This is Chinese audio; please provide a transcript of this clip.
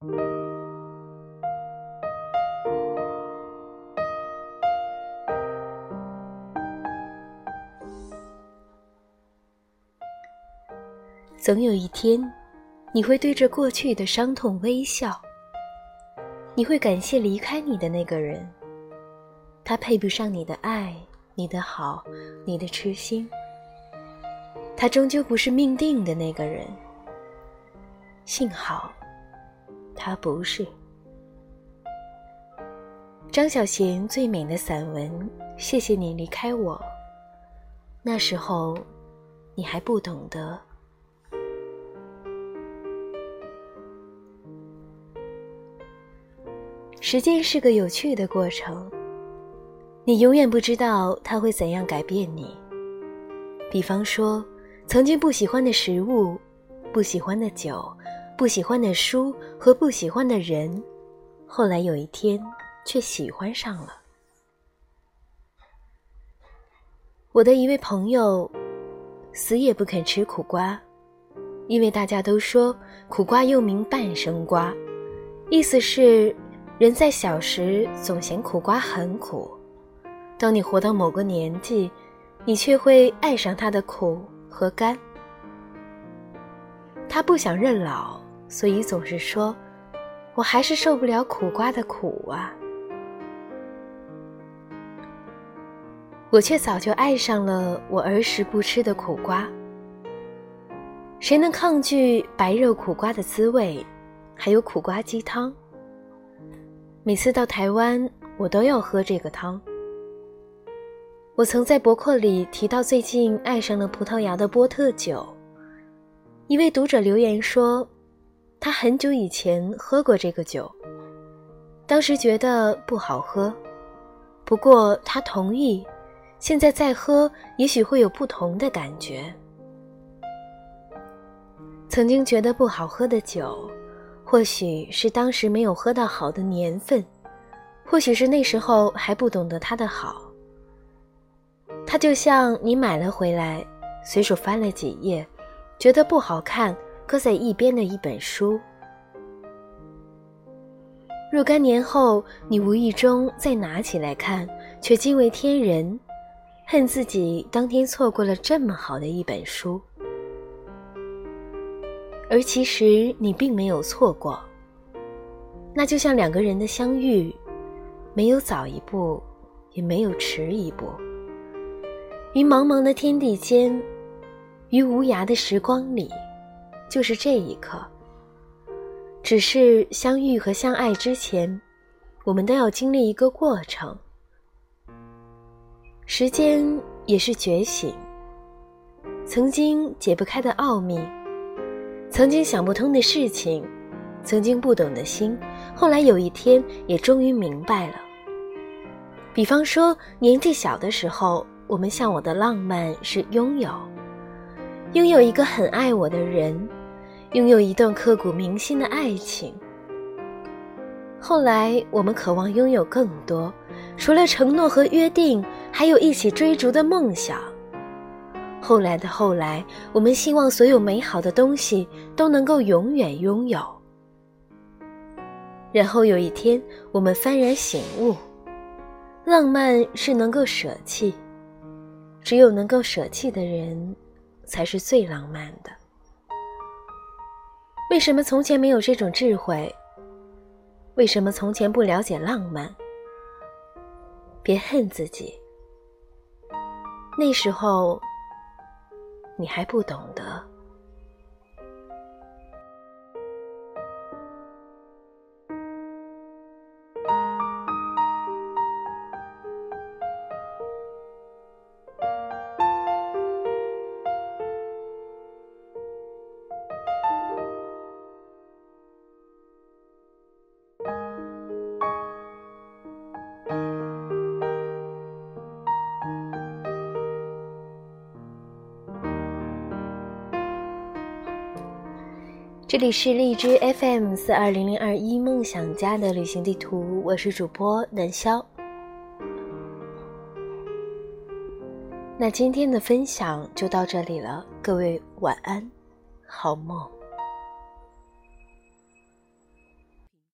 总有一天，你会对着过去的伤痛微笑。你会感谢离开你的那个人，他配不上你的爱、你的好、你的痴心。他终究不是命定的那个人。幸好，他不是。张小娴最美的散文《谢谢你离开我》，那时候，你还不懂得。时间是个有趣的过程，你永远不知道它会怎样改变你。比方说，曾经不喜欢的食物、不喜欢的酒、不喜欢的书和不喜欢的人，后来有一天却喜欢上了。我的一位朋友，死也不肯吃苦瓜，因为大家都说苦瓜又名半生瓜，意思是。人在小时总嫌苦瓜很苦，当你活到某个年纪，你却会爱上它的苦和甘。他不想认老，所以总是说：“我还是受不了苦瓜的苦啊。”我却早就爱上了我儿时不吃的苦瓜。谁能抗拒白肉苦瓜的滋味？还有苦瓜鸡汤。每次到台湾，我都要喝这个汤。我曾在博客里提到最近爱上了葡萄牙的波特酒。一位读者留言说，他很久以前喝过这个酒，当时觉得不好喝，不过他同意，现在再喝也许会有不同的感觉。曾经觉得不好喝的酒。或许是当时没有喝到好的年份，或许是那时候还不懂得它的好。它就像你买了回来，随手翻了几页，觉得不好看，搁在一边的一本书。若干年后，你无意中再拿起来看，却惊为天人，恨自己当天错过了这么好的一本书。而其实你并没有错过。那就像两个人的相遇，没有早一步，也没有迟一步。于茫茫的天地间，于无涯的时光里，就是这一刻。只是相遇和相爱之前，我们都要经历一个过程。时间也是觉醒，曾经解不开的奥秘。曾经想不通的事情，曾经不懂的心，后来有一天也终于明白了。比方说，年纪小的时候，我们向往的浪漫是拥有，拥有一个很爱我的人，拥有一段刻骨铭心的爱情。后来，我们渴望拥有更多，除了承诺和约定，还有一起追逐的梦想。后来的后来，我们希望所有美好的东西都能够永远拥有。然后有一天，我们幡然醒悟，浪漫是能够舍弃，只有能够舍弃的人，才是最浪漫的。为什么从前没有这种智慧？为什么从前不了解浪漫？别恨自己，那时候。你还不懂得。这里是荔枝 FM 四二零零二一梦想家的旅行地图，我是主播南潇。那今天的分享就到这里了，各位晚安，好梦。